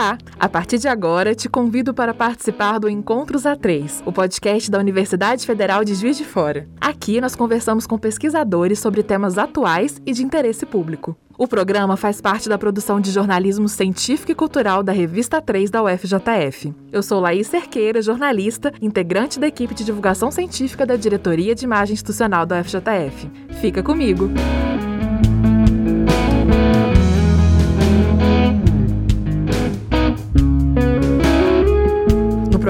Olá! A partir de agora, te convido para participar do Encontros A3, o podcast da Universidade Federal de Juiz de Fora. Aqui nós conversamos com pesquisadores sobre temas atuais e de interesse público. O programa faz parte da produção de jornalismo científico e cultural da Revista 3 da UFJF. Eu sou Laís Cerqueira, jornalista, integrante da equipe de divulgação científica da Diretoria de Imagem Institucional da UFJF. Fica comigo! Música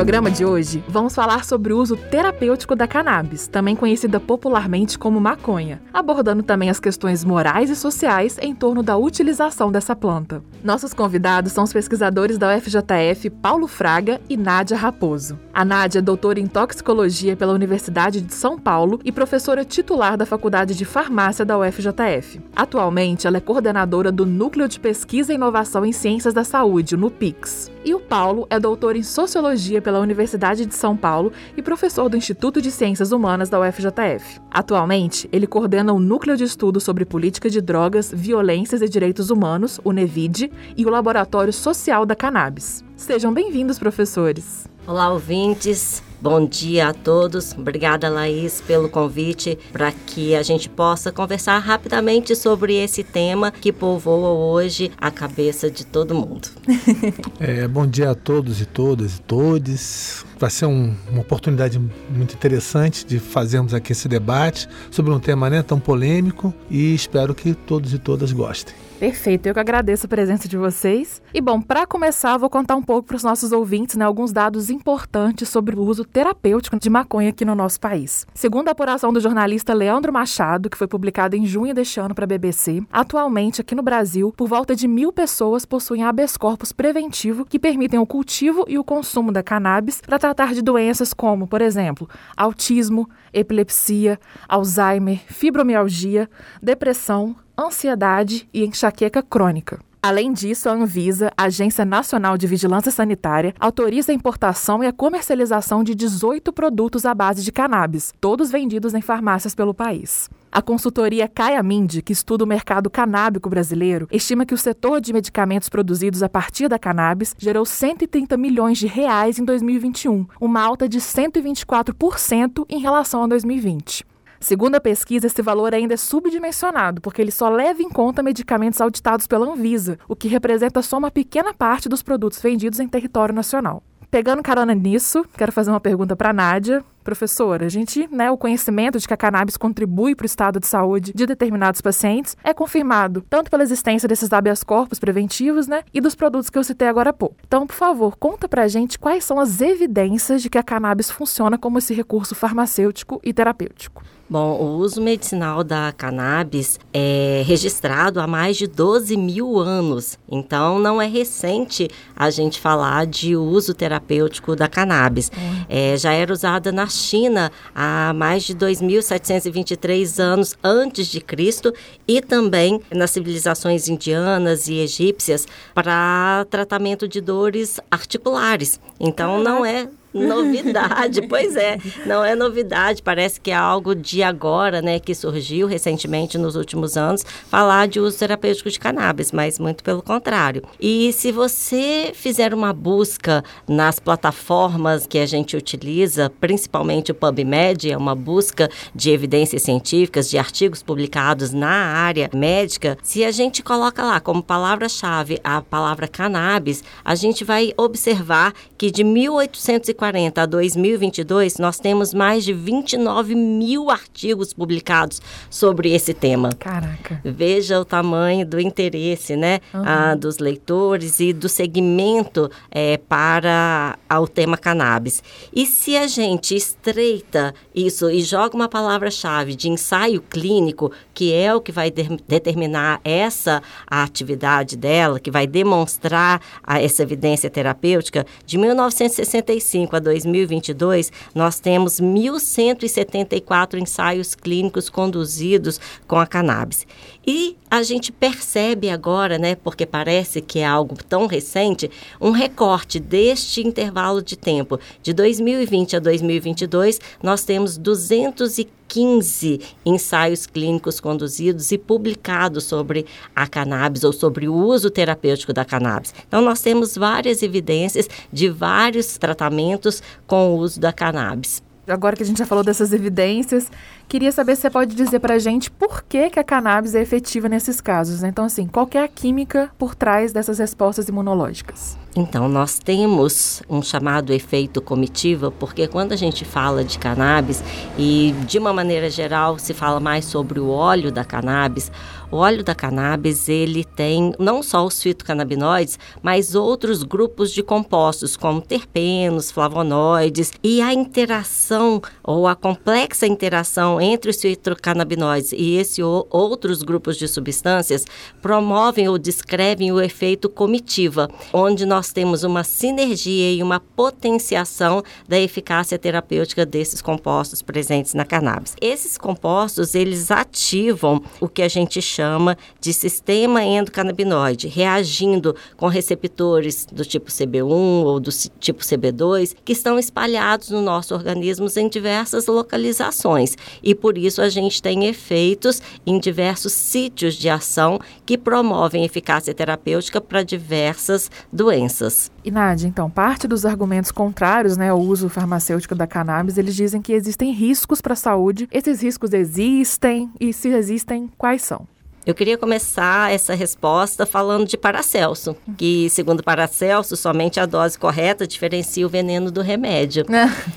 programa de hoje, vamos falar sobre o uso terapêutico da cannabis, também conhecida popularmente como maconha, abordando também as questões morais e sociais em torno da utilização dessa planta. Nossos convidados são os pesquisadores da UFJF Paulo Fraga e Nádia Raposo. A Nádia é doutora em toxicologia pela Universidade de São Paulo e professora titular da Faculdade de Farmácia da UFJF. Atualmente, ela é coordenadora do Núcleo de Pesquisa e Inovação em Ciências da Saúde, o NUPIX. E o Paulo é doutor em sociologia pela Universidade de São Paulo e professor do Instituto de Ciências Humanas da UFJF. Atualmente, ele coordena o Núcleo de Estudos sobre Política de Drogas, Violências e Direitos Humanos, o NEVID, e o Laboratório Social da Cannabis. Sejam bem-vindos, professores. Olá, ouvintes. Bom dia a todos. Obrigada, Laís, pelo convite para que a gente possa conversar rapidamente sobre esse tema que povoa hoje a cabeça de todo mundo. É, bom dia a todos e todas e todes. Vai ser um, uma oportunidade muito interessante de fazermos aqui esse debate sobre um tema né, tão polêmico e espero que todos e todas gostem. Perfeito, eu que agradeço a presença de vocês. E bom, para começar, vou contar um pouco para os nossos ouvintes né, alguns dados importantes sobre o uso terapêutico de maconha aqui no nosso país. Segundo a apuração do jornalista Leandro Machado, que foi publicada em junho deste ano para a BBC, atualmente aqui no Brasil, por volta de mil pessoas possuem habeas corpus preventivo que permitem o cultivo e o consumo da cannabis para tratar de doenças como, por exemplo, autismo, epilepsia, Alzheimer, fibromialgia, depressão, ansiedade e enxaqueca crônica. Além disso, a Anvisa, Agência Nacional de Vigilância Sanitária, autoriza a importação e a comercialização de 18 produtos à base de cannabis, todos vendidos em farmácias pelo país. A consultoria Caia Mind, que estuda o mercado canábico brasileiro, estima que o setor de medicamentos produzidos a partir da cannabis gerou 130 milhões de reais em 2021, uma alta de 124% em relação a 2020. Segundo a pesquisa, esse valor ainda é subdimensionado, porque ele só leva em conta medicamentos auditados pela Anvisa, o que representa só uma pequena parte dos produtos vendidos em território nacional. Pegando carona nisso, quero fazer uma pergunta para a Nádia. Professora, a gente, né, o conhecimento de que a cannabis contribui para o estado de saúde de determinados pacientes é confirmado tanto pela existência desses habeas corpus preventivos, né, e dos produtos que eu citei agora há pouco. Então, por favor, conta pra gente quais são as evidências de que a cannabis funciona como esse recurso farmacêutico e terapêutico. Bom, o uso medicinal da cannabis é registrado há mais de 12 mil anos, então não é recente a gente falar de uso terapêutico da cannabis. É, já era usada na China há mais de 2.723 anos antes de Cristo e também nas civilizações indianas e egípcias para tratamento de dores articulares. Então não é Novidade, pois é, não é novidade, parece que é algo de agora, né, que surgiu recentemente nos últimos anos, falar de uso terapêutico de cannabis, mas muito pelo contrário. E se você fizer uma busca nas plataformas que a gente utiliza, principalmente o PubMed, é uma busca de evidências científicas, de artigos publicados na área médica, se a gente coloca lá como palavra-chave a palavra cannabis, a gente vai observar que de 1840 2040 a 2022, nós temos mais de 29 mil artigos publicados sobre esse tema. Caraca. Veja o tamanho do interesse, né, uhum. ah, dos leitores e do segmento é, para o tema cannabis. E se a gente estreita isso e joga uma palavra-chave de ensaio clínico, que é o que vai de determinar essa atividade dela, que vai demonstrar a, essa evidência terapêutica, de 1965 2005 a 2022, nós temos 1.174 ensaios clínicos conduzidos com a cannabis. E a gente percebe agora, né, porque parece que é algo tão recente, um recorte deste intervalo de tempo. De 2020 a 2022, nós temos 215 15 ensaios clínicos conduzidos e publicados sobre a cannabis ou sobre o uso terapêutico da cannabis. Então, nós temos várias evidências de vários tratamentos com o uso da cannabis. Agora que a gente já falou dessas evidências, queria saber se você pode dizer para a gente por que, que a cannabis é efetiva nesses casos. Né? Então, assim, qual é a química por trás dessas respostas imunológicas? Então, nós temos um chamado efeito comitiva, porque quando a gente fala de cannabis, e de uma maneira geral se fala mais sobre o óleo da cannabis, o óleo da cannabis, ele tem não só os fitocannabinoides, mas outros grupos de compostos, como terpenos, flavonoides, e a interação ou a complexa interação entre os fitocannabinoides e esses outros grupos de substâncias promovem ou descrevem o efeito comitiva, onde nós temos uma sinergia e uma potenciação da eficácia terapêutica desses compostos presentes na cannabis. Esses compostos, eles ativam o que a gente chama de sistema endocannabinoide, reagindo com receptores do tipo CB1 ou do tipo CB2, que estão espalhados no nosso organismo em diversas localizações. E por isso a gente tem efeitos em diversos sítios de ação que promovem eficácia terapêutica para diversas doenças doenças. E Nádia, então, parte dos argumentos contrários né, ao uso farmacêutico da cannabis, eles dizem que existem riscos para a saúde. Esses riscos existem e se existem, quais são? Eu queria começar essa resposta falando de Paracelso, que, segundo Paracelso, somente a dose correta diferencia o veneno do remédio.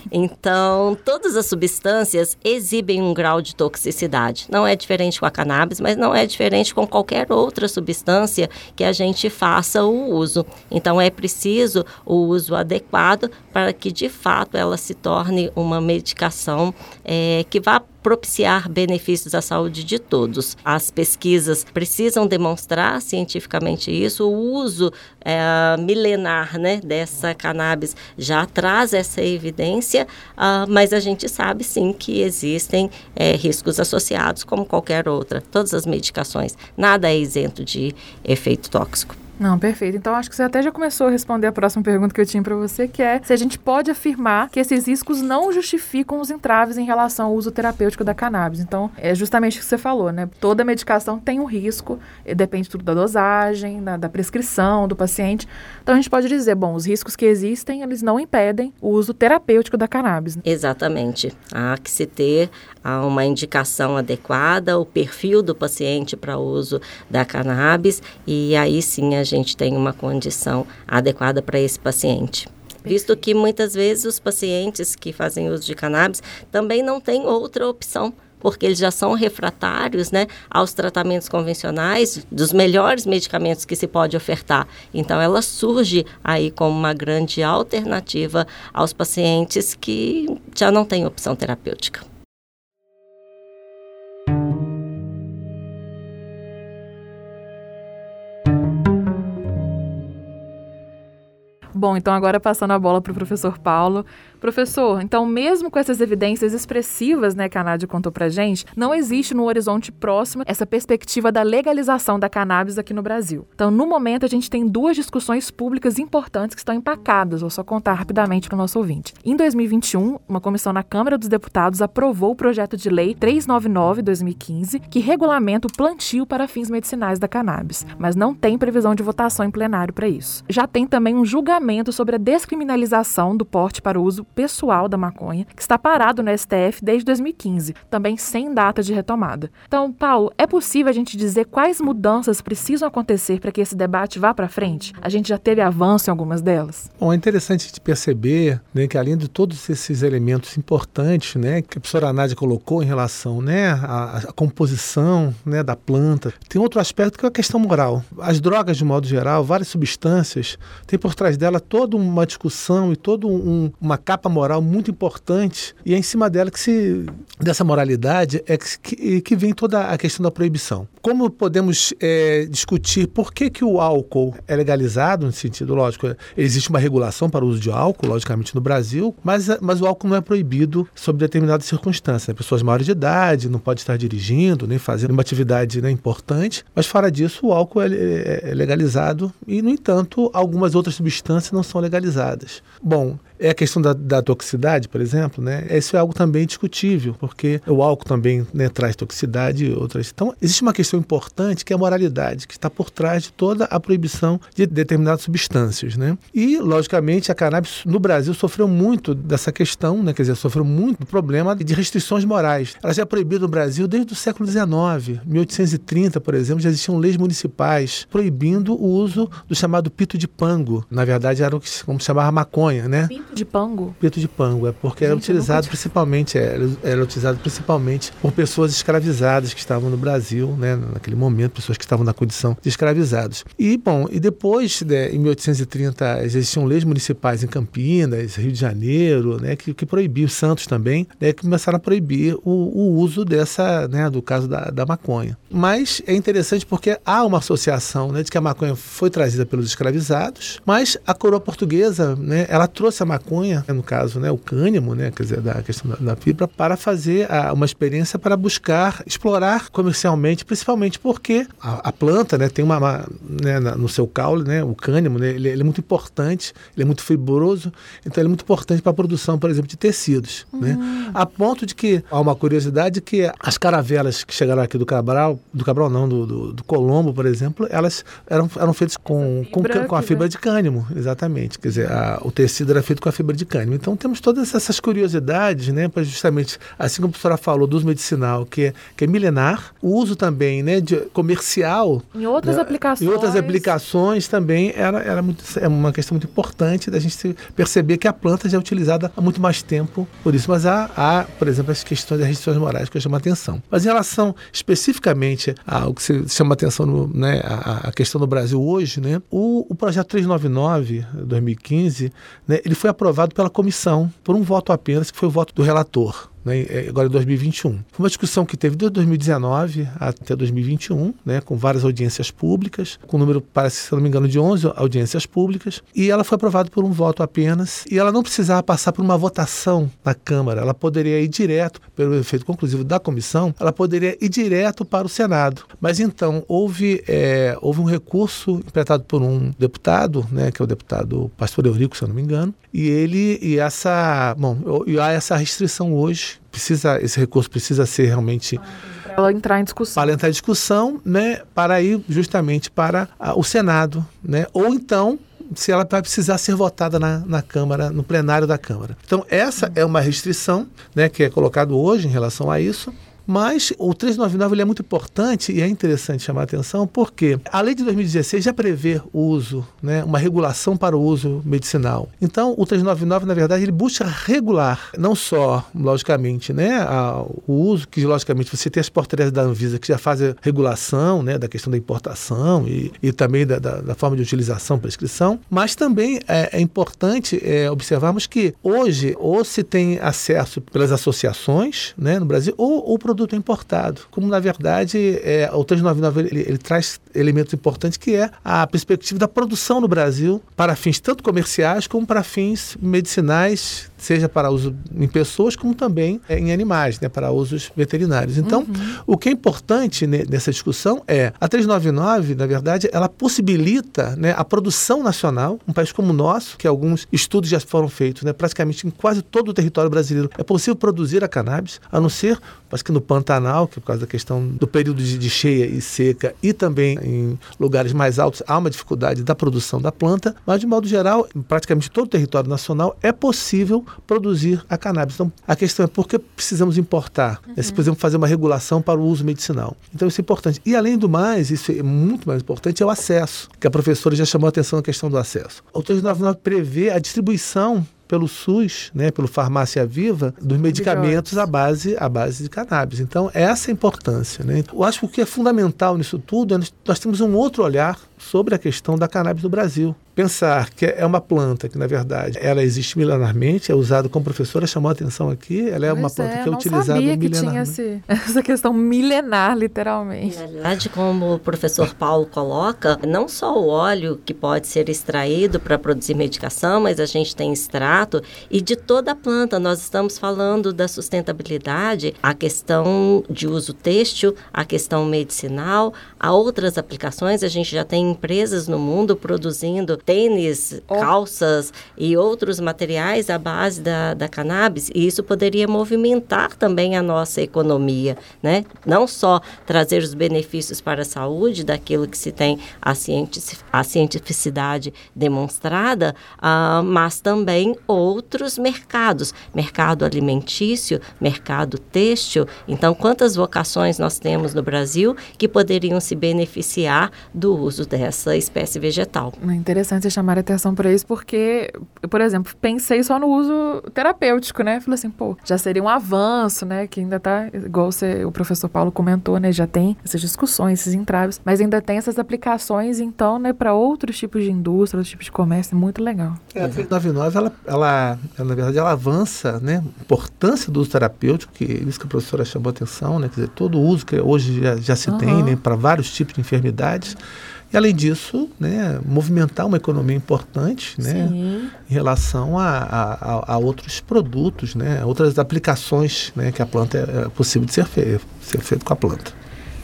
então, todas as substâncias exibem um grau de toxicidade. Não é diferente com a cannabis, mas não é diferente com qualquer outra substância que a gente faça o uso. Então, é preciso o uso adequado para que, de fato, ela se torne uma medicação é, que vá propiciar benefícios à saúde de todos. As pesquisas precisam demonstrar cientificamente isso. O uso é, milenar né, dessa cannabis já traz essa evidência, uh, mas a gente sabe sim que existem é, riscos associados, como qualquer outra. Todas as medicações, nada é isento de efeito tóxico. Não, perfeito. Então acho que você até já começou a responder a próxima pergunta que eu tinha para você, que é se a gente pode afirmar que esses riscos não justificam os entraves em relação ao uso terapêutico da cannabis. Então, é justamente o que você falou, né? Toda medicação tem um risco, depende tudo da dosagem, da, da prescrição do paciente. Então a gente pode dizer, bom, os riscos que existem, eles não impedem o uso terapêutico da cannabis. Exatamente. Há que se ter uma indicação adequada, o perfil do paciente para uso da cannabis e aí sim a a gente tem uma condição adequada para esse paciente. Visto que muitas vezes os pacientes que fazem uso de cannabis também não têm outra opção porque eles já são refratários né, aos tratamentos convencionais, dos melhores medicamentos que se pode ofertar. Então, ela surge aí como uma grande alternativa aos pacientes que já não têm opção terapêutica. Bom, então agora passando a bola para o professor Paulo. Professor, então mesmo com essas evidências expressivas, né, que a Nádia contou pra gente, não existe no horizonte próximo essa perspectiva da legalização da cannabis aqui no Brasil. Então, no momento, a gente tem duas discussões públicas importantes que estão empacadas. Vou só contar rapidamente para o nosso ouvinte. Em 2021, uma comissão na Câmara dos Deputados aprovou o projeto de lei 399-2015, que regulamenta o plantio para fins medicinais da cannabis, mas não tem previsão de votação em plenário para isso. Já tem também um julgamento sobre a descriminalização do porte para uso pessoal da maconha, que está parado no STF desde 2015, também sem data de retomada. Então, Paulo, é possível a gente dizer quais mudanças precisam acontecer para que esse debate vá para frente? A gente já teve avanço em algumas delas? Bom, é interessante de perceber né, que além de todos esses elementos importantes né, que a professora Nádia colocou em relação né, à, à composição né, da planta, tem outro aspecto que é a questão moral. As drogas, de modo geral, várias substâncias, tem por trás dela toda uma discussão e toda um, uma capa capa moral muito importante e é em cima dela que se dessa moralidade é que, que vem toda a questão da proibição. Como podemos é, discutir por que, que o álcool é legalizado, no sentido lógico, existe uma regulação para o uso de álcool, logicamente no Brasil, mas, mas o álcool não é proibido sob determinadas circunstâncias. Né? Pessoas maiores de idade, não pode estar dirigindo, nem fazendo uma atividade né, importante, mas fora disso o álcool é, é, é legalizado e, no entanto, algumas outras substâncias não são legalizadas. Bom, é a questão da, da toxicidade, por exemplo, né? Isso é algo também discutível, porque o álcool também né, traz toxicidade e outras. Então, existe uma questão importante que é a moralidade, que está por trás de toda a proibição de determinadas substâncias, né? E, logicamente, a cannabis no Brasil sofreu muito dessa questão, né? Quer dizer, sofreu muito do problema de restrições morais. Ela já é proibida no Brasil desde o século XIX. 1830, por exemplo, já existiam leis municipais proibindo o uso do chamado pito de pango. Na verdade, era o que se chamava maconha, né? Pito de pango? Pito de pango, é porque Gente, era utilizado principalmente, era, era utilizado principalmente por pessoas escravizadas que estavam no Brasil, né? Naquele momento, pessoas que estavam na condição de escravizados. E, bom, e depois, né, em 1830, existiam leis municipais em Campinas, Rio de Janeiro, né? Que, que proibiam, Santos também, né? Que começaram a proibir o, o uso dessa, né? Do caso da, da maconha. Mas é interessante porque há uma associação, né? De que a maconha foi trazida pelos escravizados, mas a coroa portuguesa, né? Ela trouxe a maconha, no caso, né? O cânimo, né? Quer dizer, da questão da, da fibra, para fazer a, uma experiência para buscar explorar comercialmente, principalmente porque a, a planta, né? Tem uma, uma né, no seu caule, né? O cânimo, né? Ele, ele, é muito importante, ele é muito fibroso, então ele é muito importante para a produção, por exemplo, de tecidos, né? uhum. né? A ponto de que há uma curiosidade que as caravelas que chegaram aqui do Cabral, do Cabral não, do, do, do Colombo, por exemplo, elas eram, eram feitas com, com, com, a fibra de cânimo, exatamente. Quer dizer, a, o tecido era feito com a fibra de cânimo. Então temos todas essas curiosidades, né, para justamente, assim como a professora falou, do uso medicinal, que é, que é milenar, o uso também, né, de comercial. Em outras né, aplicações. Em outras aplicações também era, era muito, é uma questão muito importante da gente perceber que a planta já é utilizada há muito mais tempo por isso. Mas há, há por exemplo, as questões das restrições morais que eu chamo a atenção. Mas em relação especificamente ao que se chama a atenção, no, né, a, a, questão no Brasil hoje, né, o, o projeto 399, 2015, né, ele foi aprovado pela comissão por um voto apenas, que foi o voto do relator né, é, agora em 2021. Foi uma discussão que teve de 2019 até 2021, né, com várias audiências públicas, com um número, parece, se não me engano, de 11 audiências públicas, e ela foi aprovada por um voto apenas, e ela não precisava passar por uma votação na Câmara, ela poderia ir direto, pelo efeito conclusivo da comissão, ela poderia ir direto para o Senado. Mas então, houve, é, houve um recurso interpretado por um deputado, né, que é o deputado Pastor Eurico, se eu não me engano, e ele, e essa, bom, e há essa restrição hoje precisa esse recurso precisa ser realmente para ela entrar em discussão. Para entrar em discussão, né, para ir justamente para a, o Senado, né, ou então se ela vai precisar ser votada na, na Câmara, no plenário da Câmara. Então, essa é uma restrição né, que é colocado hoje em relação a isso. Mas o 399 é muito importante e é interessante chamar a atenção porque a lei de 2016 já prevê o uso, né, uma regulação para o uso medicinal. Então, o 399, na verdade, ele busca regular não só, logicamente, né, a, o uso, que logicamente você tem as portarias da Anvisa que já fazem regulação né, da questão da importação e, e também da, da, da, forma de utilização, prescrição, mas também é, é importante é, observarmos que hoje ou se tem acesso pelas associações né, no Brasil ou produto importado. Como, na verdade, é, o 399 ele, ele traz elementos importantes que é a perspectiva da produção no Brasil para fins tanto comerciais como para fins medicinais, seja para uso em pessoas como também é, em animais, né, para usos veterinários. Então, uhum. o que é importante nessa discussão é a 399, na verdade, ela possibilita né, a produção nacional, um país como o nosso, que alguns estudos já foram feitos, né, praticamente em quase todo o território brasileiro é possível produzir a cannabis, a não ser, acho que no Pantanal, que é por causa da questão do período de, de cheia e seca, e também em lugares mais altos há uma dificuldade da produção da planta, mas de modo geral, em praticamente todo o território nacional é possível produzir a cannabis. Então, a questão é por que precisamos importar? Uhum. Se precisamos fazer uma regulação para o uso medicinal. Então, isso é importante. E além do mais, isso é muito mais importante, é o acesso, que a professora já chamou a atenção na questão do acesso. O 399 prevê a distribuição pelo SUS, né, pelo Farmácia Viva, dos medicamentos à base, à base de cannabis. Então, essa é a importância. Né? Eu acho que o que é fundamental nisso tudo é nós temos um outro olhar sobre a questão da cannabis no Brasil. Pensar que é uma planta que, na verdade, ela existe milenarmente, é usada, como a professora chamou a atenção aqui, ela é pois uma planta é, que é utilizada sabia que tinha esse, essa questão milenar, literalmente. Na verdade, como o professor Paulo coloca, não só o óleo que pode ser extraído para produzir medicação, mas a gente tem extrato e de toda a planta. Nós estamos falando da sustentabilidade, a questão de uso têxtil, a questão medicinal, há outras aplicações, a gente já tem empresas no mundo produzindo tênis, oh. calças e outros materiais à base da, da cannabis, e isso poderia movimentar também a nossa economia, né? Não só trazer os benefícios para a saúde daquilo que se tem a, cientific, a cientificidade demonstrada, uh, mas também outros mercados, mercado alimentício, mercado têxtil. Então, quantas vocações nós temos no Brasil que poderiam se beneficiar do uso dessa espécie vegetal? É interessante você chamar a atenção para isso, porque, por exemplo, pensei só no uso terapêutico, né? Falei assim, pô, já seria um avanço, né? Que ainda tá, igual você, o professor Paulo comentou, né? Já tem essas discussões, esses entraves, mas ainda tem essas aplicações, então, né, para outros tipos de indústria, outros tipos de comércio, é muito legal. É, a 99, ela, ela, ela, na verdade, ela avança, né? A importância do uso terapêutico, que é isso que a professora chamou atenção, né? Quer dizer, todo o uso que hoje já, já se uhum. tem, né? Para vários tipos de enfermidades. E, além disso, né, movimentar uma economia importante né, em relação a, a, a, outros produtos, né, outras aplicações né, que a planta é, é possível de ser, fe ser feito com a planta.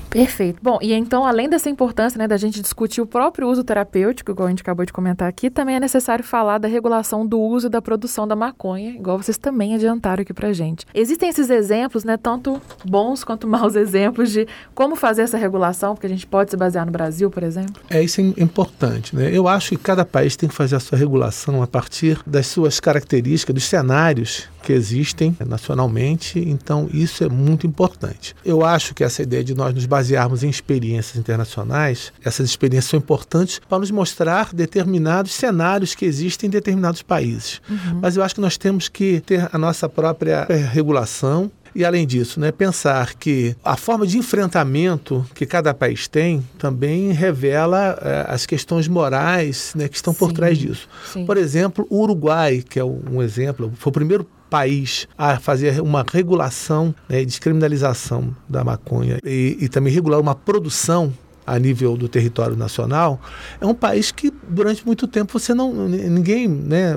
Perfeito. Bom, e então, além dessa importância né, da gente discutir o próprio uso terapêutico, igual a gente acabou de comentar aqui, também é necessário falar da regulação do uso e da produção da maconha, igual vocês também adiantaram aqui pra gente. Existem esses exemplos, né, tanto bons quanto maus exemplos de como fazer essa regulação, porque a gente pode se basear no Brasil, por exemplo? É, isso é importante, né? Eu acho que cada país tem que fazer a sua regulação a partir das suas características, dos cenários que existem nacionalmente, então isso é muito importante. Eu acho que essa ideia de nós nos basearmos em experiências internacionais, essas experiências são importantes para nos mostrar determinados cenários que existem em determinados países. Uhum. Mas eu acho que nós temos que ter a nossa própria eh, regulação, e além disso, né, pensar que a forma de enfrentamento que cada país tem também revela é, as questões morais né, que estão por sim, trás disso. Sim. Por exemplo, o Uruguai, que é um exemplo, foi o primeiro país a fazer uma regulação, né, descriminalização da maconha e, e também regular uma produção a nível do território nacional, é um país que durante muito tempo você não ninguém, né,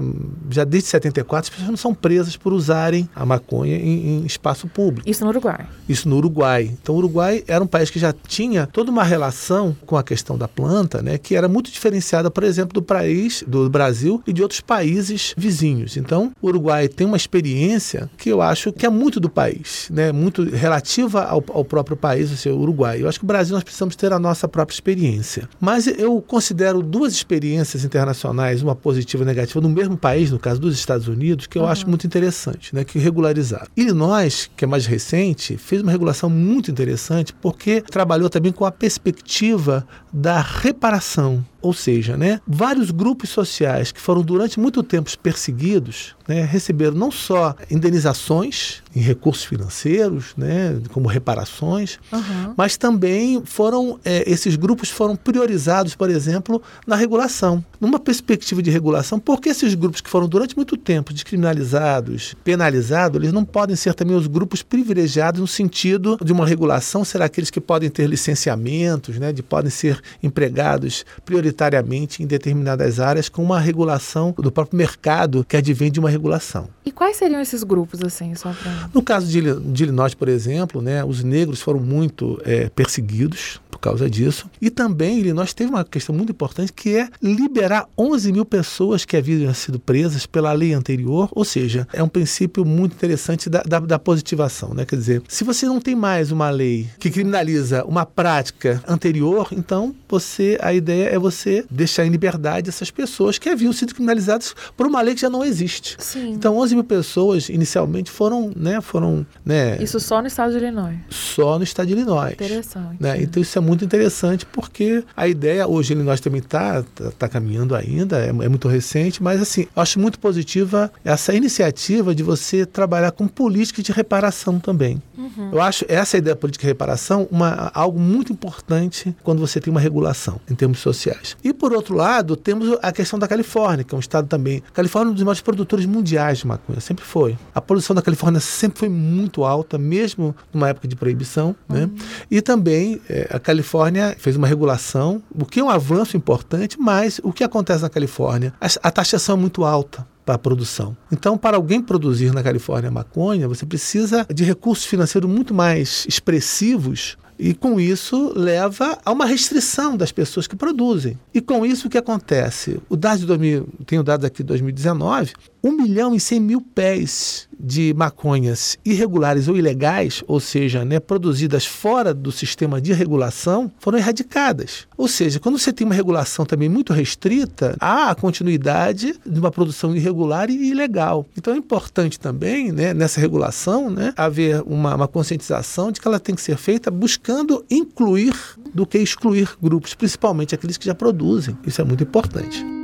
já desde 74 as pessoas não são presas por usarem a maconha em, em, espaço público. Isso no Uruguai. Isso no Uruguai. Então o Uruguai era um país que já tinha toda uma relação com a questão da planta, né, que era muito diferenciada, por exemplo, do país do Brasil e de outros países vizinhos. Então o Uruguai tem uma experiência que eu acho que é muito do país, né, muito relativa ao, ao próprio país, o seu Uruguai. Eu acho que o Brasil nós precisamos ter a nossa nossa própria experiência. Mas eu considero duas experiências internacionais, uma positiva e negativa, no mesmo país, no caso dos Estados Unidos, que eu uhum. acho muito interessante, né, que regularizaram. Illinois, que é mais recente, fez uma regulação muito interessante porque trabalhou também com a perspectiva da reparação ou seja, né, vários grupos sociais que foram durante muito tempo perseguidos né, receberam não só indenizações em recursos financeiros, né, como reparações, uhum. mas também foram é, esses grupos foram priorizados, por exemplo, na regulação. Numa perspectiva de regulação, porque esses grupos que foram durante muito tempo descriminalizados, penalizados, eles não podem ser também os grupos privilegiados no sentido de uma regulação, será aqueles que podem ter licenciamentos, né, de podem ser empregados prioritariamente em determinadas áreas com uma regulação do próprio mercado que advém de uma regulação. E quais seriam esses grupos, assim, só pra... No caso de, de Illinois, por exemplo, né, os negros foram muito é, perseguidos por causa disso. E também Illinois teve uma questão muito importante que é liberar 11 mil pessoas que haviam sido presas pela lei anterior, ou seja, é um princípio muito interessante da, da, da positivação, né? Quer dizer, se você não tem mais uma lei que criminaliza uma prática anterior, então você, a ideia é você deixar em liberdade essas pessoas que haviam sido criminalizadas por uma lei que já não existe. Sim. Então, 11 mil pessoas inicialmente foram, né, foram, né? Isso só no estado de Illinois. Só no estado de Illinois. Interessante. Né? Então, isso é muito interessante porque a ideia hoje Illinois também está tá, tá, caminhando ainda, é, é, muito recente, mas assim, eu acho muito positiva essa iniciativa de você trabalhar com política de reparação também. Uhum. Eu acho essa ideia política de reparação uma, algo muito importante quando você tem uma regulação em termos sociais. E por outro lado, temos a questão da Califórnia, que é um estado também. A Califórnia é um dos maiores produtores mundiais de maconha, sempre foi. A produção da Califórnia sempre foi muito alta, mesmo numa época de proibição. Né? Uhum. E também é, a Califórnia fez uma regulação, o que é um avanço importante, mas o que acontece na Califórnia? A, a taxação é muito alta para a produção. Então, para alguém produzir na Califórnia maconha, você precisa de recursos financeiros muito mais expressivos E com isso leva a uma restrição das pessoas que produzem. E com isso o que acontece? O dado de 2000, tenho dados aqui de 2019, 1 milhão e 100 mil pés de maconhas irregulares ou ilegais, ou seja, né, produzidas fora do sistema de regulação, foram erradicadas. Ou seja, quando você tem uma regulação também muito restrita, há a continuidade de uma produção irregular e ilegal. Então é importante também, né, nessa regulação, né, haver uma, uma conscientização de que ela tem que ser feita buscando incluir do que excluir grupos, principalmente aqueles que já produzem. Isso é muito importante.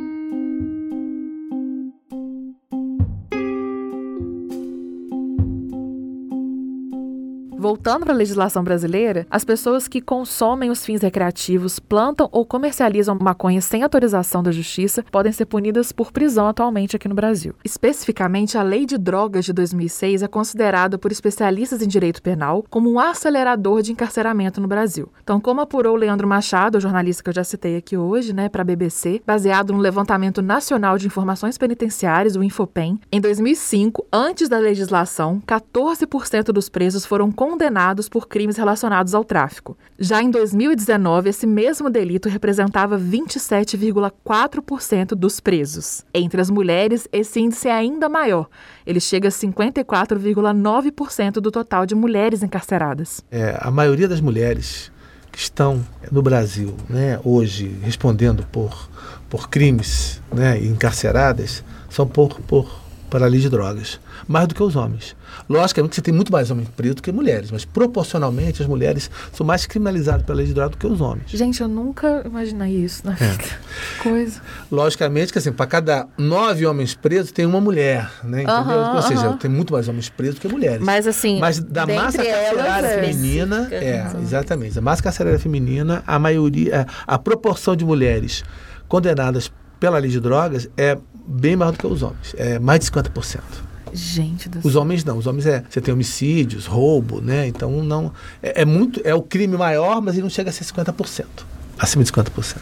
Voltando para a legislação brasileira, as pessoas que consomem os fins recreativos, plantam ou comercializam maconha sem autorização da justiça podem ser punidas por prisão atualmente aqui no Brasil. Especificamente, a Lei de Drogas de 2006 é considerada por especialistas em direito penal como um acelerador de encarceramento no Brasil. Então, como apurou Leandro Machado, jornalista que eu já citei aqui hoje, né, para a BBC, baseado no levantamento nacional de informações penitenciárias, o Infopem, em 2005, antes da legislação, 14% dos presos foram condenados por crimes relacionados ao tráfico. Já em 2019, esse mesmo delito representava 27,4% dos presos. Entre as mulheres, esse índice é ainda maior. Ele chega a 54,9% do total de mulheres encarceradas. É, a maioria das mulheres que estão no Brasil, né, hoje respondendo por, por crimes, né, encarceradas, são por, por lei de drogas, mais do que os homens. Logicamente, você tem muito mais homens presos do que mulheres, mas proporcionalmente as mulheres são mais criminalizadas pela lei de drogas do que os homens. Gente, eu nunca imaginei isso na vida. É. Coisa. Logicamente que assim, para cada nove homens presos tem uma mulher, né? Entendeu? Uhum, Ou seja, tem muito mais homens presos do que mulheres. Mas assim, mas da massa carcerária é feminina, é, exatamente, a massa carcerária feminina, a maioria, a, a proporção de mulheres condenadas pela lei de drogas é bem maior do que os homens, é mais de 50%. Gente do Os homens não, os homens é. Você tem homicídios, roubo, né? Então não. É, é muito. É o crime maior, mas ele não chega a ser 50%. Acima de 50%.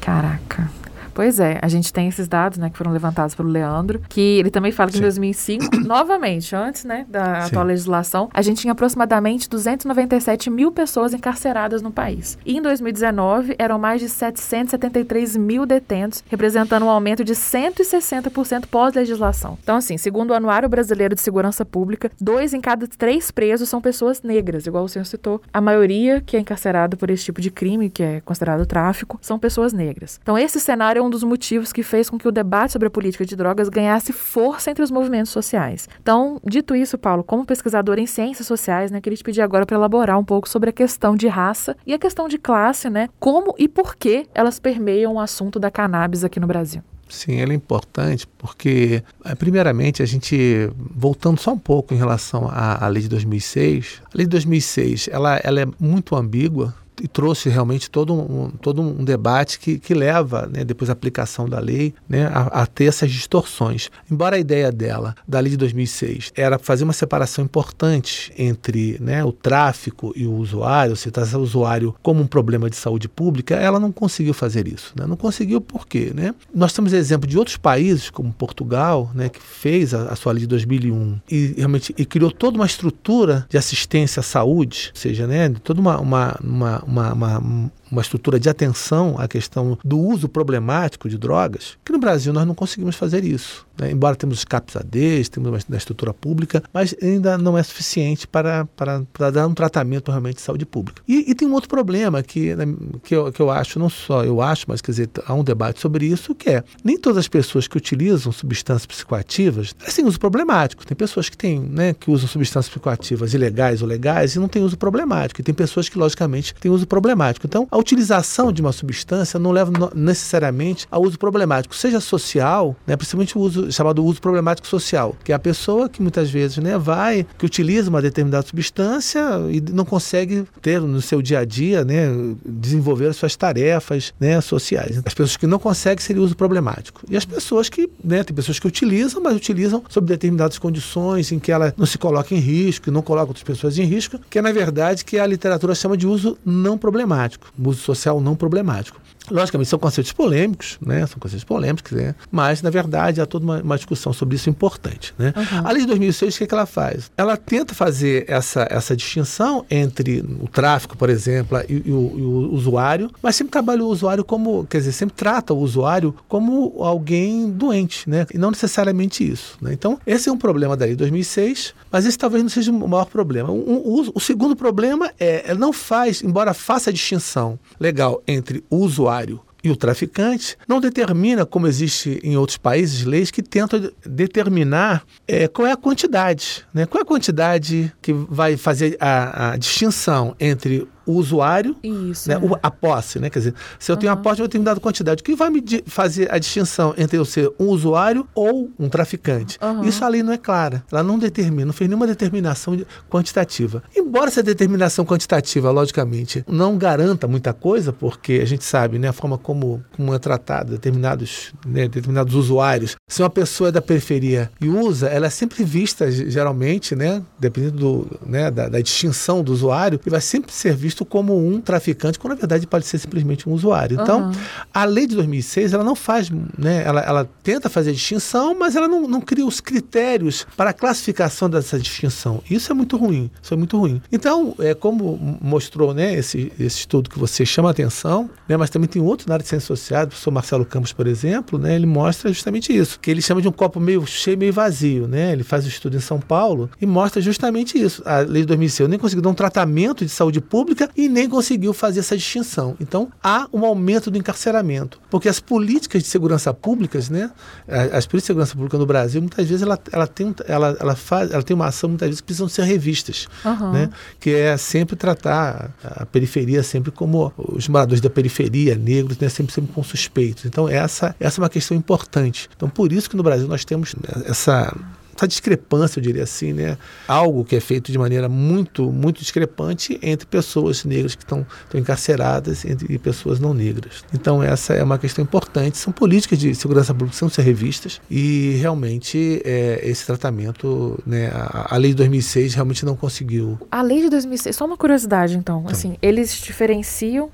Caraca. Pois é, a gente tem esses dados, né, que foram levantados pelo Leandro, que ele também fala que Sim. em 2005, novamente, antes, né, da Sim. atual legislação, a gente tinha aproximadamente 297 mil pessoas encarceradas no país. E em 2019, eram mais de 773 mil detentos, representando um aumento de 160% pós-legislação. Então, assim, segundo o Anuário Brasileiro de Segurança Pública, dois em cada três presos são pessoas negras, igual o senhor citou. A maioria que é encarcerada por esse tipo de crime, que é considerado tráfico, são pessoas negras. Então, esse cenário é um dos motivos que fez com que o debate sobre a política de drogas ganhasse força entre os movimentos sociais. Então, dito isso, Paulo, como pesquisador em ciências sociais, né, queria te pedir agora para elaborar um pouco sobre a questão de raça e a questão de classe, né? Como e por que elas permeiam o assunto da cannabis aqui no Brasil. Sim, ela é importante porque, eh, primeiramente, a gente, voltando só um pouco em relação à, à lei de 2006, a lei de 2006 ela, ela é muito ambígua e trouxe realmente todo um, todo um debate que, que leva, né, depois da aplicação da lei, né, a, a, ter essas distorções. Embora a ideia dela, da lei de 2006, era fazer uma separação importante entre né, o tráfico e o usuário, se tratar o usuário como um problema de saúde pública, ela não conseguiu fazer isso. Né? Não conseguiu por quê? Né? Nós temos exemplo de outros países, como Portugal, né, que fez a, a sua lei de 2001 e realmente e criou toda uma estrutura de assistência à saúde, ou seja, né, toda uma, uma, uma uma, uma, uma estrutura de atenção à questão do uso problemático de drogas, que no Brasil nós não conseguimos fazer isso. Né? Embora temos os CAPS-ADs, temos uma estrutura pública, mas ainda não é suficiente para, para, para dar um tratamento realmente de saúde pública. E, e tem um outro problema que, né, que, eu, que eu acho, não só eu acho, mas quer dizer, há um debate sobre isso, que é nem todas as pessoas que utilizam substâncias psicoativas têm uso problemático. Tem pessoas que têm, né, que usam substâncias psicoativas ilegais ou legais e não têm uso problemático. E tem pessoas que, logicamente, têm uso problemático. Então, a utilização de uma substância não leva necessariamente a uso problemático, seja social, né, principalmente o uso chamado uso problemático social, que é a pessoa que muitas vezes né, vai, que utiliza uma determinada substância e não consegue ter no seu dia a dia, né, desenvolver as suas tarefas né, sociais. As pessoas que não conseguem seria uso problemático. E as pessoas que, né, tem pessoas que utilizam, mas utilizam sob determinadas condições em que ela não se coloca em risco, não coloca outras pessoas em risco, que é na verdade que a literatura chama de uso não problemático, uso social não problemático. Logicamente, são conceitos polêmicos, né? São conceitos polêmicos, né? Mas, na verdade, há toda uma, uma discussão sobre isso importante, né? Uhum. A lei de 2006, o que, é que ela faz? Ela tenta fazer essa, essa distinção entre o tráfico, por exemplo, e, e, o, e o, usuário, mas sempre trabalha o usuário como, quer dizer, sempre trata o usuário como alguém doente, né? E não necessariamente isso, né? Então, esse é um problema da lei de 2006, mas esse talvez não seja o maior problema. O, o, o segundo problema é, ela não faz, embora faça a distinção legal entre o usuário e o traficante, não determina, como existe em outros países, leis que tentam determinar é, qual é a quantidade, né? qual é a quantidade que vai fazer a, a distinção entre o usuário, Isso, né, é. o, a posse, né? Quer dizer, se eu tenho uhum. a posse de uma determinada quantidade, o que vai me fazer a distinção entre eu ser um usuário ou um traficante? Uhum. Isso a lei não é clara. Ela não determina, não fez nenhuma determinação quantitativa. Embora essa determinação quantitativa, logicamente, não garanta muita coisa, porque a gente sabe, né, a forma como, como é tratado determinados, né, determinados usuários. Se uma pessoa é da periferia e usa, ela é sempre vista, geralmente, né, dependendo do, né, da, da distinção do usuário, e vai sempre ser visto visto como um traficante, quando na verdade pode ser simplesmente um usuário. Então, uhum. a lei de 2006, ela não faz, né, ela, ela tenta fazer a distinção, mas ela não, não cria os critérios para a classificação dessa distinção. Isso é muito ruim, isso é muito ruim. Então, é como mostrou né, esse, esse estudo que você chama a atenção, né, mas também tem outro na área de ciências sociais, o professor Marcelo Campos, por exemplo, né, ele mostra justamente isso, que ele chama de um copo meio cheio, meio vazio. Né? Ele faz o estudo em São Paulo e mostra justamente isso. A lei de 2006 nem conseguiu dar um tratamento de saúde pública pública e nem conseguiu fazer essa distinção. Então, há um aumento do encarceramento, porque as políticas de segurança públicas, né, as políticas de segurança pública no Brasil, muitas vezes ela, ela, tem, ela, ela, faz, ela tem uma ação, muitas vezes, que precisam ser revistas, uhum. né, que é sempre tratar a periferia sempre como os moradores da periferia, negros, né, sempre, sempre com suspeitos. Então, essa, essa é uma questão importante. Então, por isso que no Brasil nós temos essa essa discrepância, eu diria assim, né? Algo que é feito de maneira muito, muito discrepante entre pessoas negras que estão, estão encarceradas entre, e pessoas não negras. Então, essa é uma questão importante. São políticas de segurança pública que precisam ser revistas e realmente é, esse tratamento, né? A, a, lei de 2006 realmente não conseguiu. A lei de 2006, só uma curiosidade, então, então. assim, eles diferenciam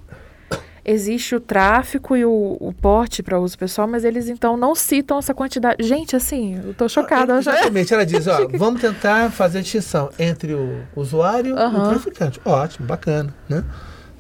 existe o tráfico e o, o porte para uso pessoal, mas eles então não citam essa quantidade. Gente, assim, eu tô chocada. Ah, exatamente, ela diz, ó, vamos tentar fazer a distinção entre o usuário uhum. e o traficante. Ótimo, bacana, né?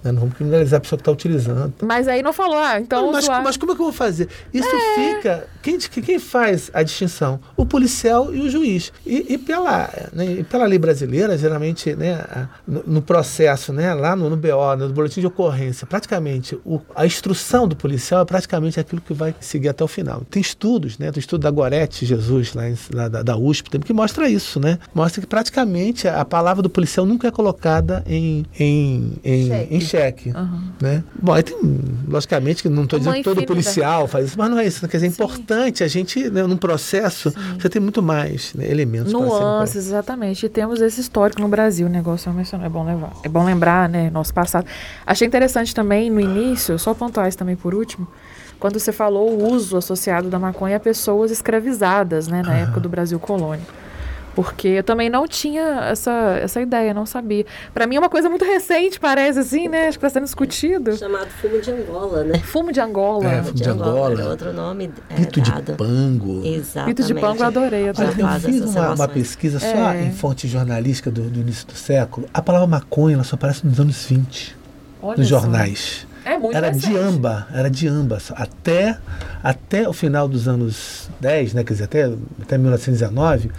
Né? Não vamos criminalizar a pessoa que está utilizando. Mas aí não falou, ah, então. mas, usuário... mas como é que eu vou fazer? Isso é. fica. Quem, quem faz a distinção? O policial e o juiz. E, e pela, né, e pela lei brasileira, geralmente, né, no, no processo, né, lá no, no BO, no boletim de ocorrência, praticamente o, a instrução do policial é praticamente aquilo que vai seguir até o final. Tem estudos, né? Tem estudo da Gorete Jesus, lá, em, lá da, da USP, que mostra isso, né? Mostra que praticamente a palavra do policial nunca é colocada em, em, em, em cheque. Uhum. Né? Bom, aí tem, logicamente, que não estou dizendo que todo policial faz isso, mas não é isso. Quer dizer, é importante a gente, né, num processo, Sim. você tem muito mais né, elementos. Nuances, exatamente. E temos esse histórico no Brasil, o negócio é bom levar. É bom lembrar, né, nosso passado. Achei interessante também, no início, só pontuar isso também por último, quando você falou o uso associado da maconha a pessoas escravizadas, né, na época do Brasil colônia. Porque eu também não tinha essa, essa ideia, não sabia. Para mim é uma coisa muito recente, parece assim, né? Acho que está sendo discutido. Chamado fumo de Angola, né? Fumo de Angola. É, fumo de, de Angola. Angola. outro nome é, Pito dado. de pango. Exatamente. Pito de pango eu adorei. Eu, eu fiz uma, uma, pesquisa só é. em fonte jornalística do, do, início do século. A palavra maconha ela só aparece nos anos 20. Olha nos jornais. É muito era recente. de amba, era de amba. Até, até o final dos anos 10, né, quer dizer, até, até 1919,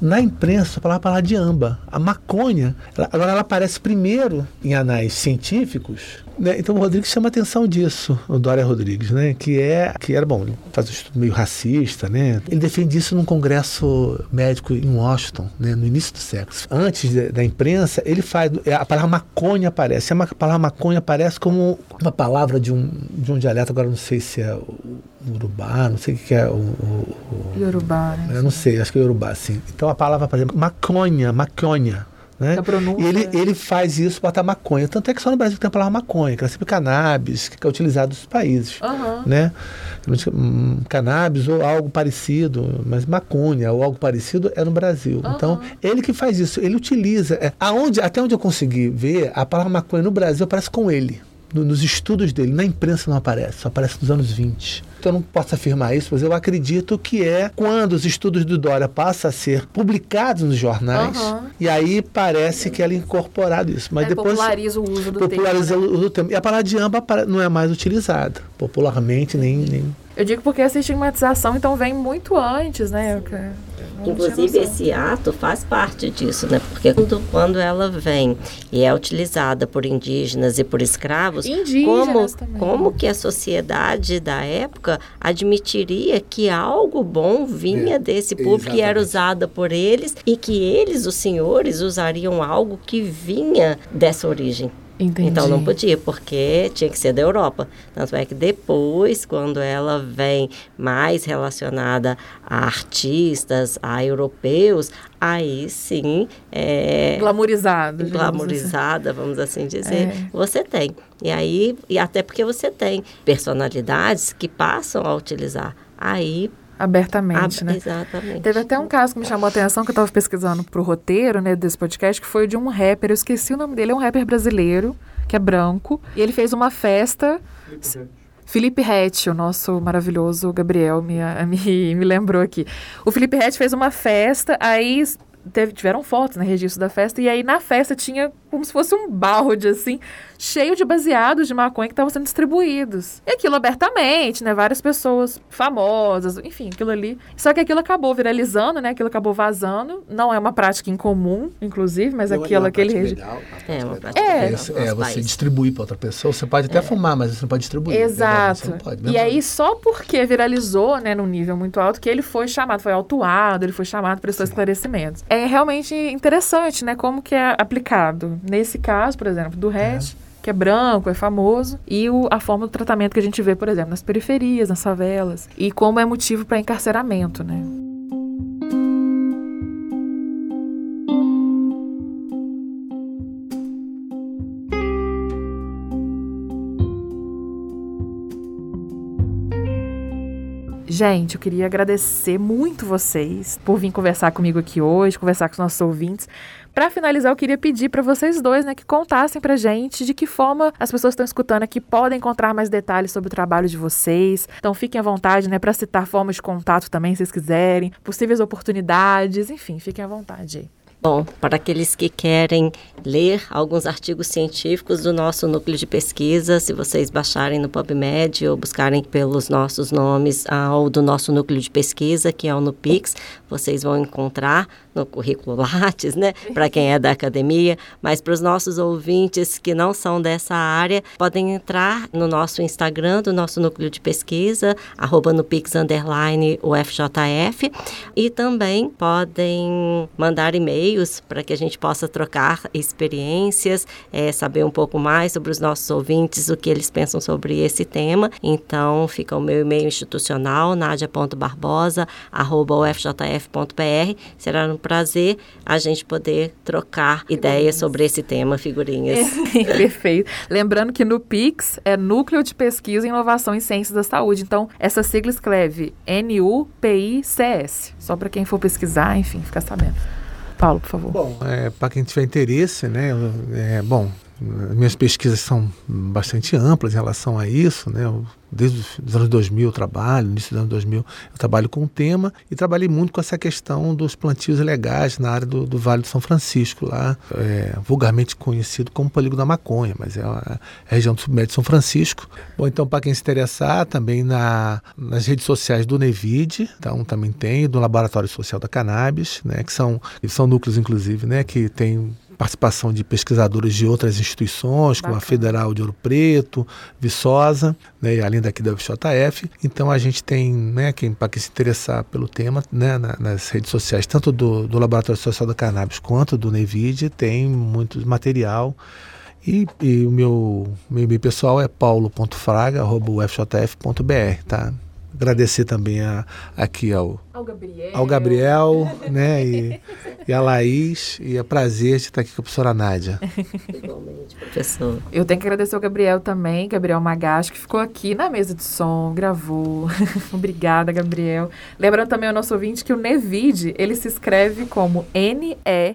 na imprensa, a palavra, a palavra de amba. A maconha, ela, agora ela aparece primeiro em anais científicos. Né? Então o Rodrigues chama atenção disso, o Dória Rodrigues, né? que é que era bom, ele faz um estudo meio racista, né? Ele defende isso num congresso médico em Washington, né? no início do século. Antes de, da imprensa, ele faz a palavra maconha aparece. A palavra maconha aparece como uma palavra de um, de um dialeto, agora não sei se é o Urubá, não sei o que é o. o, o Yorubá, né? Eu não sei, acho que é Yorubá, sim. Então a palavra, por exemplo, maconha, maconha. Né? E ele, é. ele faz isso, bota maconha. Tanto é que só no Brasil tem a palavra maconha, que é sempre cannabis, que é utilizado nos países. Uhum. Né? Hum, cannabis ou algo parecido, mas maconha ou algo parecido é no Brasil. Uhum. Então, ele que faz isso, ele utiliza. É, aonde, até onde eu consegui ver, a palavra maconha no Brasil aparece com ele. no, nos estudos dele, na imprensa não aparece, só aparece nos anos 20. Eu não posso afirmar isso, mas eu acredito que é quando os estudos do Dória passam a ser publicados nos jornais, uhum. e aí parece que ela é incorporado isso. Mas é, depois populariza o uso do populariza termo. o uso do termo. E a palavra de amba não é mais utilizada popularmente, nem, nem eu digo porque essa estigmatização então vem muito antes, né? Inclusive esse ato faz parte disso, né? Porque quando, quando ela vem e é utilizada por indígenas e por escravos, indígenas como, como que a sociedade da época admitiria que algo bom vinha é, desse público e era usada por eles e que eles, os senhores, usariam algo que vinha dessa origem? Entendi. Então não podia, porque tinha que ser da Europa. Tanto é que depois, quando ela vem mais relacionada a artistas, a europeus, aí sim. É, Glamorizada. Glamorizada, vamos assim dizer. É. Você tem. E aí, e até porque você tem personalidades que passam a utilizar. Aí abertamente, né? Exatamente. Teve até um caso que me chamou a atenção, que eu estava pesquisando pro roteiro, né, desse podcast, que foi de um rapper, eu esqueci o nome dele, é um rapper brasileiro, que é branco, e ele fez uma festa... Felipe Rett, o nosso maravilhoso Gabriel me, me, me lembrou aqui. O Felipe Rett fez uma festa, aí teve, tiveram fotos, né, registro da festa, e aí na festa tinha como se fosse um balde, assim, cheio de baseados de maconha que estavam sendo distribuídos. E aquilo abertamente, né? Várias pessoas famosas, enfim, aquilo ali. Só que aquilo acabou viralizando, né? Aquilo acabou vazando. Não é uma prática incomum, inclusive, mas não, aquilo, é aquele registro. É, uma prática é, legal. é, é você distribuir para outra pessoa. Você pode até é. fumar, mas você não pode distribuir. Exato. Pode, e aí, só porque viralizou, né, num nível muito alto, que ele foi chamado, foi autuado, ele foi chamado para esses esclarecimentos. É realmente interessante, né? Como que é aplicado nesse caso, por exemplo, do resto, é. que é branco, é famoso, e o, a forma do tratamento que a gente vê, por exemplo, nas periferias, nas favelas, e como é motivo para encarceramento, né? Gente, eu queria agradecer muito vocês por vir conversar comigo aqui hoje, conversar com os nossos ouvintes. Para finalizar, eu queria pedir para vocês dois, né, que contassem pra gente de que forma as pessoas estão escutando aqui podem encontrar mais detalhes sobre o trabalho de vocês. Então fiquem à vontade, né, para citar formas de contato também, se vocês quiserem, possíveis oportunidades, enfim, fiquem à vontade. Bom, para aqueles que querem ler alguns artigos científicos do nosso núcleo de pesquisa, se vocês baixarem no PubMed ou buscarem pelos nossos nomes ou do nosso núcleo de pesquisa, que é o NUPIX, vocês vão encontrar no currículo Lattes, né? Para quem é da academia, mas para os nossos ouvintes que não são dessa área, podem entrar no nosso Instagram do nosso núcleo de pesquisa, arroba no Pix underline UFJF, e também podem mandar e-mails para que a gente possa trocar experiências, é, saber um pouco mais sobre os nossos ouvintes, o que eles pensam sobre esse tema. Então, fica o meu e-mail institucional, nadia.barbosa, arroba ufjf.br. Será um prazer a gente poder trocar ideias sobre esse tema, figurinhas. É, perfeito. Lembrando que no PIX é Núcleo de Pesquisa, Inovação e Ciências da Saúde. Então, essa sigla escreve N-U-P-I-C-S. Só para quem for pesquisar, enfim, ficar sabendo. Paulo, por favor. Bom, é, para quem tiver interesse, né? É, bom, minhas pesquisas são bastante amplas em relação a isso, né? Eu desde os anos 2000 eu trabalho, início dos anos 2000 eu trabalho com o tema e trabalhei muito com essa questão dos plantios ilegais na área do, do Vale do São Francisco, lá é, vulgarmente conhecido como Polígono da Maconha, mas é a, é a região do submédio de São Francisco. Bom, então para quem se interessar, também na, nas redes sociais do Nevid, então também tem, do Laboratório Social da Cannabis, né, que são, são núcleos inclusive, né, que tem participação de pesquisadores de outras instituições, Bacana. como a Federal de Ouro Preto, Viçosa, né, além daqui da UFJF. Então a gente tem, né, quem, para quem se interessar pelo tema, né, nas redes sociais, tanto do, do Laboratório Social da Cannabis quanto do Nevid, tem muito material. E, e o meu, meu e-mail pessoal é paulo.fraga.ufjf.br, tá? Agradecer também a, aqui ao, ao Gabriel, ao Gabriel né, e, e a Laís. E é prazer de estar aqui com a professora Nádia. Igualmente, professor. Eu tenho que agradecer ao Gabriel também, Gabriel Magacho, que ficou aqui na mesa de som, gravou. Obrigada, Gabriel. Lembrando também ao nosso ouvinte que o Nevid, ele se escreve como N-E-V-I-D-H.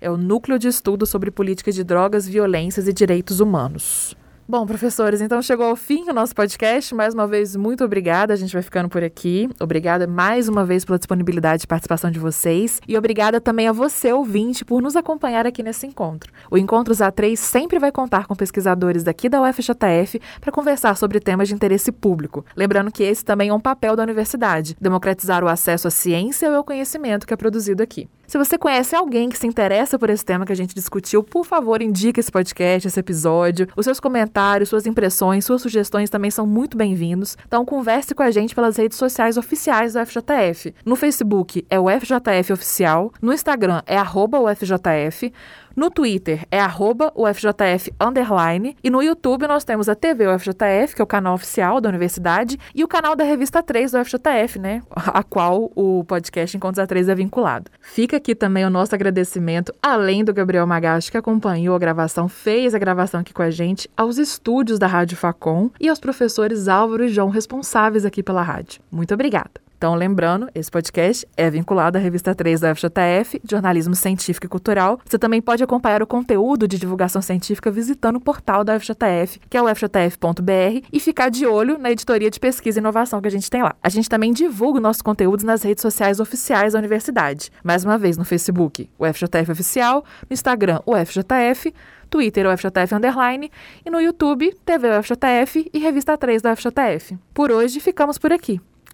é o Núcleo de Estudo sobre Políticas de Drogas, Violências e Direitos Humanos. Bom, professores, então chegou ao fim o nosso podcast. Mais uma vez, muito obrigada. A gente vai ficando por aqui. Obrigada mais uma vez pela disponibilidade e participação de vocês. E obrigada também a você, ouvinte, por nos acompanhar aqui nesse encontro. O Encontros A3 sempre vai contar com pesquisadores daqui da UFJF para conversar sobre temas de interesse público. Lembrando que esse também é um papel da universidade: democratizar o acesso à ciência e ao conhecimento que é produzido aqui. Se você conhece alguém que se interessa por esse tema que a gente discutiu, por favor, indique esse podcast, esse episódio. Os seus comentários, suas impressões, suas sugestões também são muito bem-vindos. Então, converse com a gente pelas redes sociais oficiais do FJF. No Facebook é o FJF Oficial, no Instagram é arroba o FJF. No Twitter é arroba UFJF underline. E no YouTube nós temos a TV UFJF, que é o canal oficial da universidade, e o canal da revista 3 do UFJF, né? A qual o podcast Encontros A3 é vinculado. Fica aqui também o nosso agradecimento, além do Gabriel Magacho, que acompanhou a gravação, fez a gravação aqui com a gente, aos estúdios da Rádio Facom e aos professores Álvaro e João, responsáveis aqui pela rádio. Muito obrigada. Então, lembrando, esse podcast é vinculado à revista 3 da FJF, Jornalismo Científico e Cultural. Você também pode acompanhar o conteúdo de divulgação científica visitando o portal da FJF, que é o fjf.br, e ficar de olho na editoria de pesquisa e inovação que a gente tem lá. A gente também divulga nossos conteúdos nas redes sociais oficiais da universidade. Mais uma vez, no Facebook, o FJF Oficial, no Instagram, o FJF, Twitter, o FJF Underline, e no YouTube, TV UFJF e Revista 3 da FJF. Por hoje, ficamos por aqui.